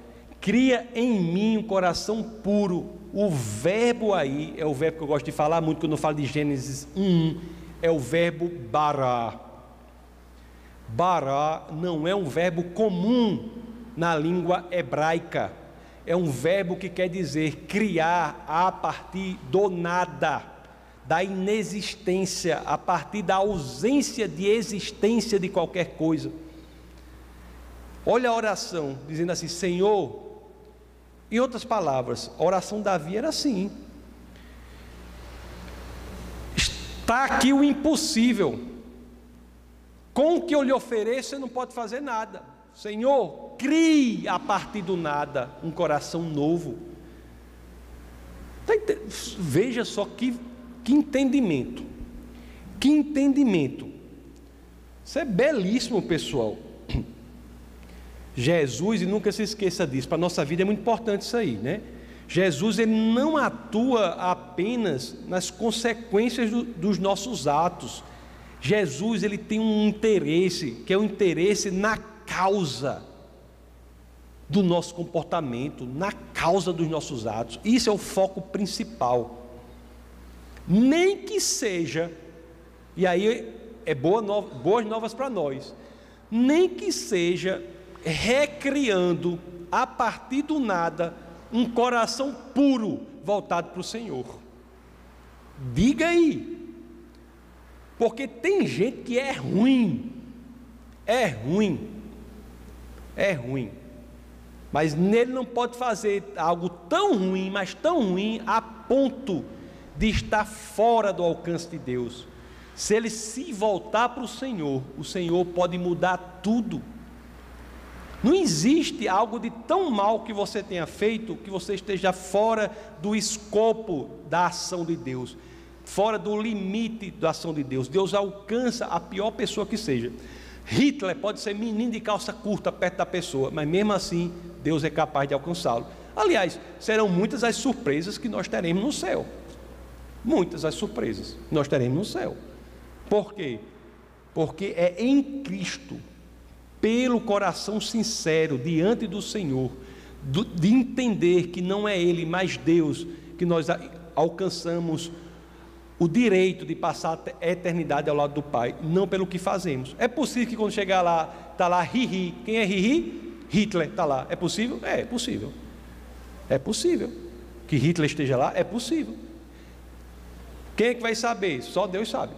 cria em mim um coração puro. O verbo aí é o verbo que eu gosto de falar muito quando eu falo de Gênesis 1, é o verbo bará. Bará não é um verbo comum na língua hebraica. É um verbo que quer dizer criar a partir do nada da inexistência, a partir da ausência de existência de qualquer coisa. Olha a oração, dizendo assim: Senhor, em outras palavras, a oração de Davi era assim: está aqui o impossível, com o que eu lhe ofereço, você não pode fazer nada. Senhor, crie a partir do nada um coração novo. Tá veja só que que entendimento! Que entendimento! Isso é belíssimo, pessoal. Jesus, e nunca se esqueça disso, para a nossa vida é muito importante isso aí, né? Jesus ele não atua apenas nas consequências do, dos nossos atos. Jesus ele tem um interesse, que é o um interesse na causa do nosso comportamento, na causa dos nossos atos. Isso é o foco principal nem que seja, e aí é boa no, boas novas para nós, nem que seja recriando a partir do nada um coração puro voltado para o Senhor. Diga aí, porque tem gente que é ruim, é ruim, é ruim, mas nele não pode fazer algo tão ruim, mas tão ruim a ponto de estar fora do alcance de Deus. Se ele se voltar para o Senhor, o Senhor pode mudar tudo. Não existe algo de tão mal que você tenha feito que você esteja fora do escopo da ação de Deus, fora do limite da ação de Deus. Deus alcança a pior pessoa que seja. Hitler pode ser menino de calça curta perto da pessoa, mas mesmo assim Deus é capaz de alcançá-lo. Aliás, serão muitas as surpresas que nós teremos no céu muitas as surpresas nós teremos no céu. Por quê? Porque é em Cristo, pelo coração sincero diante do Senhor, de entender que não é Ele, mas Deus, que nós alcançamos o direito de passar a eternidade ao lado do Pai, não pelo que fazemos. É possível que quando chegar lá, está lá Riri. Quem é Riri? Hitler está lá. É possível? É, é possível. É possível. Que Hitler esteja lá? É possível. Quem é que vai saber? Só Deus sabe.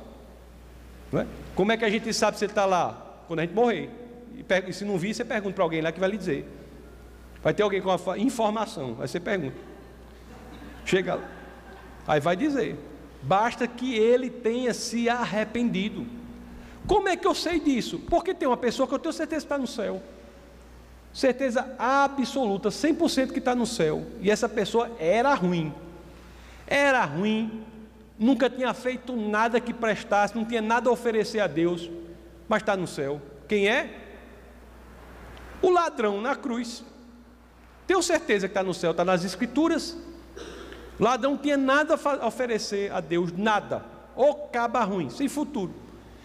É? Como é que a gente sabe se ele está lá? Quando a gente morrer. E, se não vir, você pergunta para alguém lá que vai lhe dizer. Vai ter alguém com a informação. Aí você pergunta. Chega lá. Aí vai dizer. Basta que ele tenha se arrependido. Como é que eu sei disso? Porque tem uma pessoa que eu tenho certeza que está no céu. Certeza absoluta, 100% que está no céu. E essa pessoa era ruim. Era ruim, nunca tinha feito nada que prestasse, não tinha nada a oferecer a Deus, mas está no céu. Quem é? O ladrão na cruz. Tenho certeza que está no céu, está nas Escrituras. O ladrão tinha nada a oferecer a Deus, nada. Ou caba ruim, sem futuro.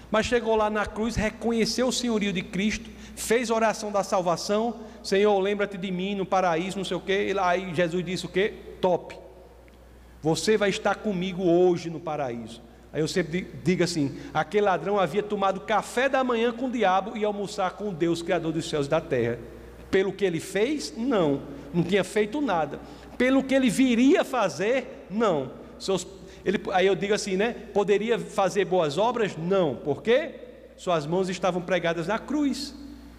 Mas chegou lá na cruz, reconheceu o senhorio de Cristo, fez oração da salvação. Senhor, lembra-te de mim no paraíso, não sei o quê. E aí Jesus disse o quê? Top. Você vai estar comigo hoje no paraíso. Aí eu sempre digo assim: aquele ladrão havia tomado café da manhã com o diabo e almoçar com Deus, Criador dos céus e da terra. Pelo que ele fez, não, não tinha feito nada. Pelo que ele viria fazer, não. Seus, ele, aí eu digo assim, né? Poderia fazer boas obras? Não. Por quê? Suas mãos estavam pregadas na cruz.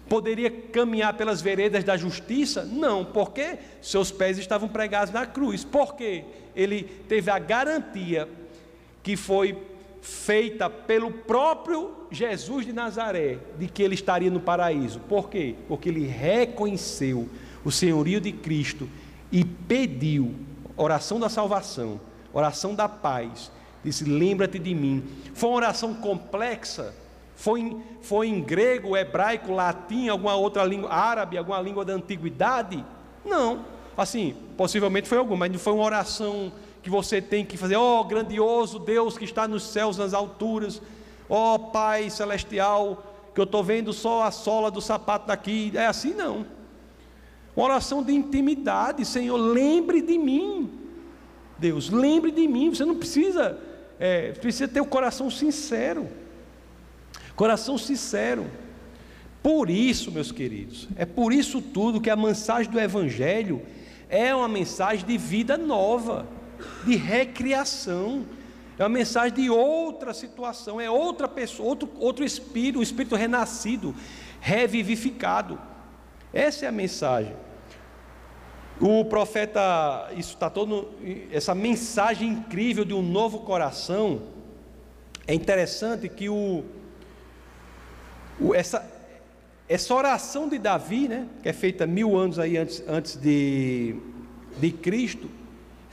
Poderia caminhar pelas veredas da justiça? Não, porque seus pés estavam pregados na cruz. Por quê? Ele teve a garantia que foi feita pelo próprio Jesus de Nazaré de que ele estaria no paraíso. Por quê? Porque ele reconheceu o senhorio de Cristo e pediu oração da salvação, oração da paz. Disse: Lembra-te de mim. Foi uma oração complexa foi em, foi em grego, hebraico, latim, alguma outra língua, árabe, alguma língua da antiguidade? Não. Assim, possivelmente foi alguma, mas não foi uma oração que você tem que fazer, ó oh, grandioso Deus que está nos céus, nas alturas, ó oh, Pai celestial, que eu estou vendo só a sola do sapato daqui. É assim não. Uma oração de intimidade, Senhor, lembre de mim. Deus, lembre de mim. Você não precisa, é, precisa ter o coração sincero. Coração sincero. Por isso, meus queridos, é por isso tudo que a mensagem do Evangelho é uma mensagem de vida nova, de recriação, é uma mensagem de outra situação, é outra pessoa, outro, outro espírito, um espírito renascido, revivificado. Essa é a mensagem. O profeta, isso está todo, essa mensagem incrível de um novo coração. É interessante que o, o essa, essa oração de Davi, né, que é feita mil anos aí antes, antes de, de Cristo,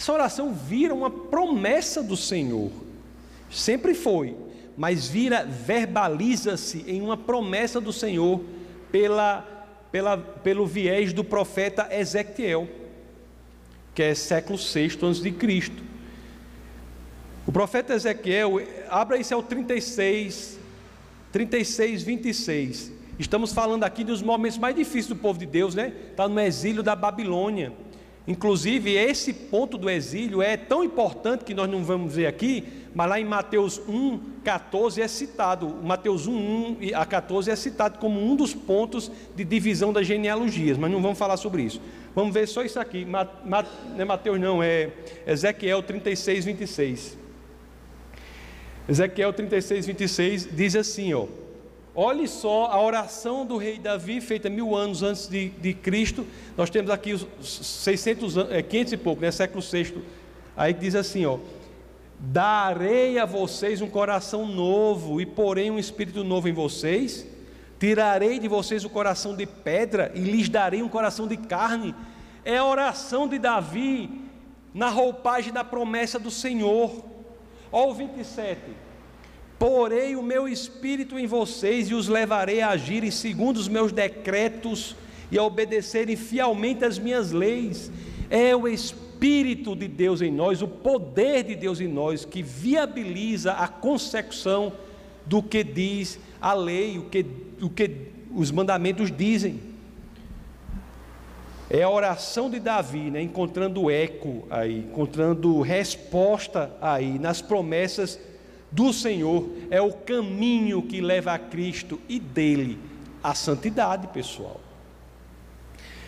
essa oração vira uma promessa do Senhor. Sempre foi, mas vira, verbaliza-se em uma promessa do Senhor pela, pela, pelo viés do profeta Ezequiel, que é século VI antes de Cristo. O profeta Ezequiel, abra isso ao 36, 36, 26. Estamos falando aqui dos momentos mais difíceis do povo de Deus, né? Está no exílio da Babilônia. Inclusive, esse ponto do exílio é tão importante que nós não vamos ver aqui, mas lá em Mateus 1, 14 é citado. Mateus 1, 1 a 14 é citado como um dos pontos de divisão das genealogias, mas não vamos falar sobre isso. Vamos ver só isso aqui. não é Mateus, não, é Ezequiel 36, 26. Ezequiel 36, 26 diz assim: ó. Olhe só a oração do rei Davi, feita mil anos antes de, de Cristo. Nós temos aqui os 600 anos, é, 500 e pouco, né, século VI. Aí diz assim: ó, Darei a vocês um coração novo e porém um espírito novo em vocês. Tirarei de vocês o coração de pedra e lhes darei um coração de carne. É a oração de Davi na roupagem da promessa do Senhor. Olha o 27. Porei o meu espírito em vocês e os levarei a agirem segundo os meus decretos e a obedecerem fielmente as minhas leis. É o Espírito de Deus em nós, o poder de Deus em nós, que viabiliza a consecução do que diz a lei, o que, o que os mandamentos dizem. É a oração de Davi, né, encontrando eco aí, encontrando resposta aí nas promessas do Senhor é o caminho que leva a Cristo e dele a santidade, pessoal.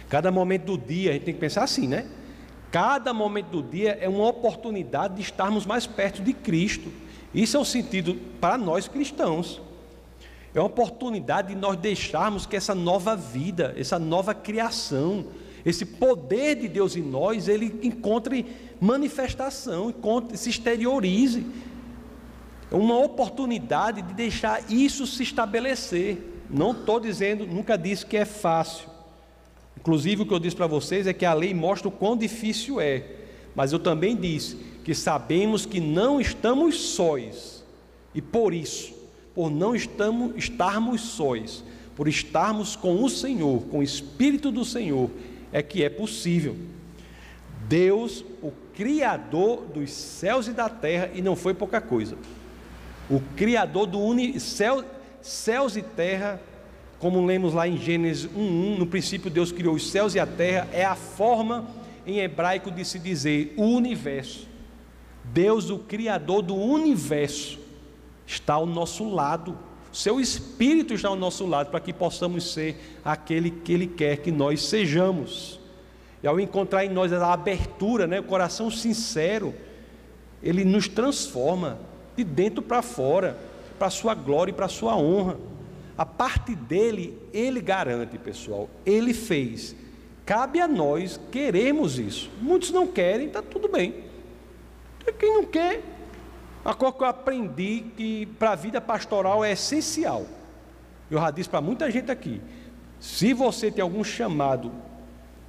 Cada momento do dia, a gente tem que pensar assim, né? Cada momento do dia é uma oportunidade de estarmos mais perto de Cristo. Isso é o sentido para nós cristãos. É uma oportunidade de nós deixarmos que essa nova vida, essa nova criação, esse poder de Deus em nós, ele encontre manifestação, encontre, se exteriorize é uma oportunidade de deixar isso se estabelecer. Não estou dizendo, nunca disse que é fácil. Inclusive, o que eu disse para vocês é que a lei mostra o quão difícil é. Mas eu também disse que sabemos que não estamos sóis. E por isso, por não estamos, estarmos sóis, por estarmos com o Senhor, com o Espírito do Senhor, é que é possível. Deus, o Criador dos céus e da terra, e não foi pouca coisa o Criador do uni, céu, céus e terra, como lemos lá em Gênesis 1:1, no princípio Deus criou os céus e a terra, é a forma em hebraico de se dizer o universo. Deus, o Criador do universo, está ao nosso lado. Seu Espírito está ao nosso lado para que possamos ser aquele que Ele quer que nós sejamos. E ao encontrar em nós a abertura, né, o coração sincero, Ele nos transforma de dentro para fora, para a sua glória e para a sua honra. A parte dele, ele garante, pessoal, ele fez. Cabe a nós queremos isso. Muitos não querem, está tudo bem. Quem não quer, a coisa que eu aprendi que para a vida pastoral é essencial. Eu já disse para muita gente aqui: se você tem algum chamado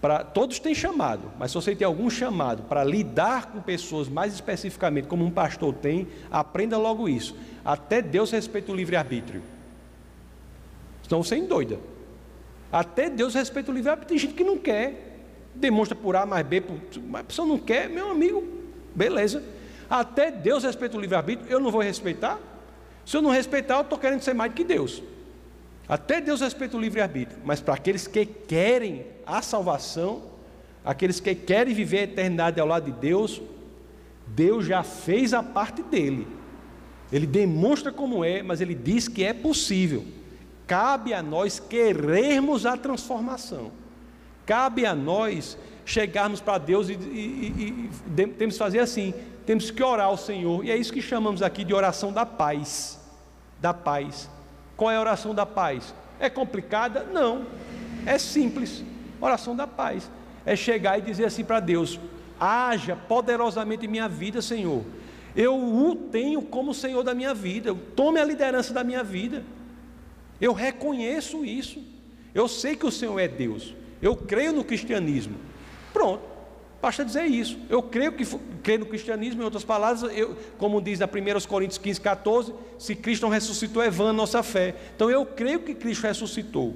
para todos têm chamado, mas se você tem algum chamado para lidar com pessoas mais especificamente, como um pastor tem, aprenda logo isso. Até Deus respeita o livre-arbítrio. Senão você endoida. Até Deus respeita o livre-arbítrio. Tem gente que não quer, demonstra por A mais B, por... mas a pessoa não quer, meu amigo, beleza. Até Deus respeita o livre-arbítrio, eu não vou respeitar. Se eu não respeitar, eu estou querendo ser mais do que Deus. Até Deus respeita o livre-arbítrio, mas para aqueles que querem a salvação, aqueles que querem viver a eternidade ao lado de Deus, Deus já fez a parte dele. Ele demonstra como é, mas ele diz que é possível. Cabe a nós querermos a transformação. Cabe a nós chegarmos para Deus e, e, e, e, temos que fazer assim: temos que orar ao Senhor, e é isso que chamamos aqui de oração da paz. Da paz. Qual é a oração da paz? É complicada? Não. É simples. Oração da paz. É chegar e dizer assim para Deus: haja poderosamente em minha vida, Senhor. Eu o tenho como Senhor da minha vida. Tome a liderança da minha vida. Eu reconheço isso. Eu sei que o Senhor é Deus. Eu creio no cristianismo. Pronto. Basta dizer isso. Eu creio que creio no cristianismo, em outras palavras, eu, como diz a 1 Coríntios 15, 14, se Cristo não ressuscitou, é vã a nossa fé. Então eu creio que Cristo ressuscitou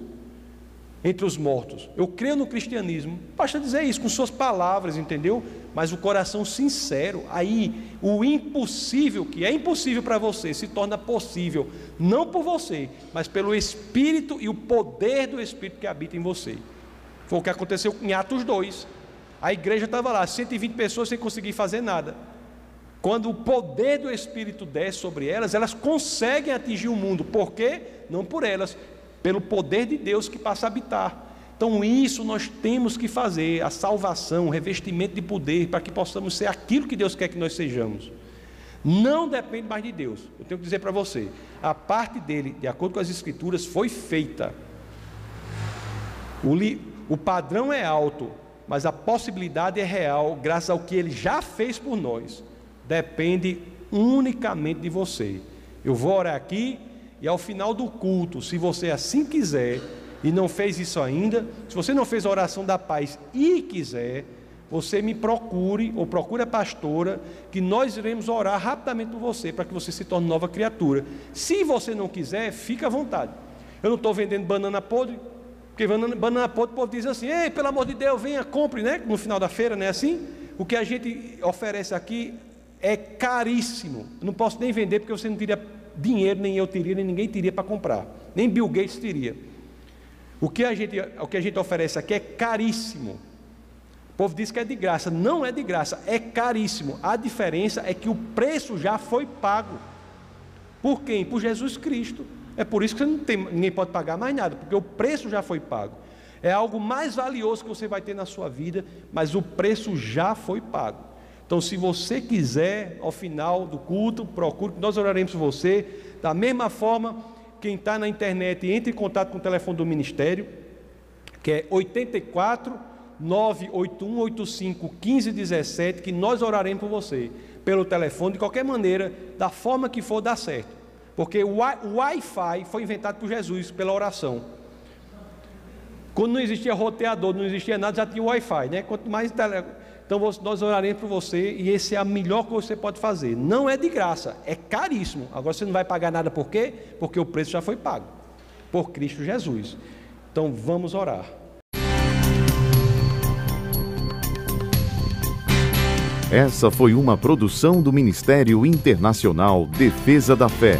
entre os mortos. Eu creio no cristianismo. Basta dizer isso com suas palavras, entendeu? Mas o coração sincero, aí o impossível, que é impossível para você, se torna possível, não por você, mas pelo Espírito e o poder do Espírito que habita em você. Foi o que aconteceu em Atos 2. A igreja estava lá, 120 pessoas sem conseguir fazer nada. Quando o poder do Espírito desce sobre elas, elas conseguem atingir o mundo. Por quê? Não por elas, pelo poder de Deus que passa a habitar. Então, isso nós temos que fazer, a salvação, o revestimento de poder, para que possamos ser aquilo que Deus quer que nós sejamos. Não depende mais de Deus. Eu tenho que dizer para você, a parte dele, de acordo com as Escrituras, foi feita. O, li, o padrão é alto, mas a possibilidade é real, graças ao que ele já fez por nós. Depende unicamente de você. Eu vou orar aqui e ao final do culto, se você assim quiser e não fez isso ainda, se você não fez a oração da paz e quiser, você me procure ou procure a pastora, que nós iremos orar rapidamente por você, para que você se torne nova criatura. Se você não quiser, fica à vontade. Eu não estou vendendo banana podre, porque banana, banana podre, o povo diz assim: ei, pelo amor de Deus, venha, compre, né? No final da feira, não é assim? O que a gente oferece aqui é caríssimo. Não posso nem vender, porque você não teria dinheiro, nem eu teria, nem ninguém teria para comprar. Nem Bill Gates teria. O que, a gente, o que a gente oferece aqui é caríssimo. O povo diz que é de graça. Não é de graça, é caríssimo. A diferença é que o preço já foi pago. Por quem? Por Jesus Cristo. É por isso que tem, ninguém pode pagar mais nada, porque o preço já foi pago. É algo mais valioso que você vai ter na sua vida, mas o preço já foi pago. Então, se você quiser, ao final do culto, procure, nós oraremos por você. Da mesma forma, quem está na internet, entre em contato com o telefone do ministério, que é 84 981 85 1517, que nós oraremos por você, pelo telefone, de qualquer maneira, da forma que for dar certo. Porque o Wi-Fi foi inventado por Jesus pela oração. Quando não existia roteador, não existia nada, já tinha Wi-Fi, né? Quanto mais tele... Então nós oraremos por você e esse é a melhor que você pode fazer. Não é de graça, é caríssimo. Agora você não vai pagar nada por quê? Porque o preço já foi pago por Cristo Jesus. Então vamos orar. Essa foi uma produção do Ministério Internacional Defesa da Fé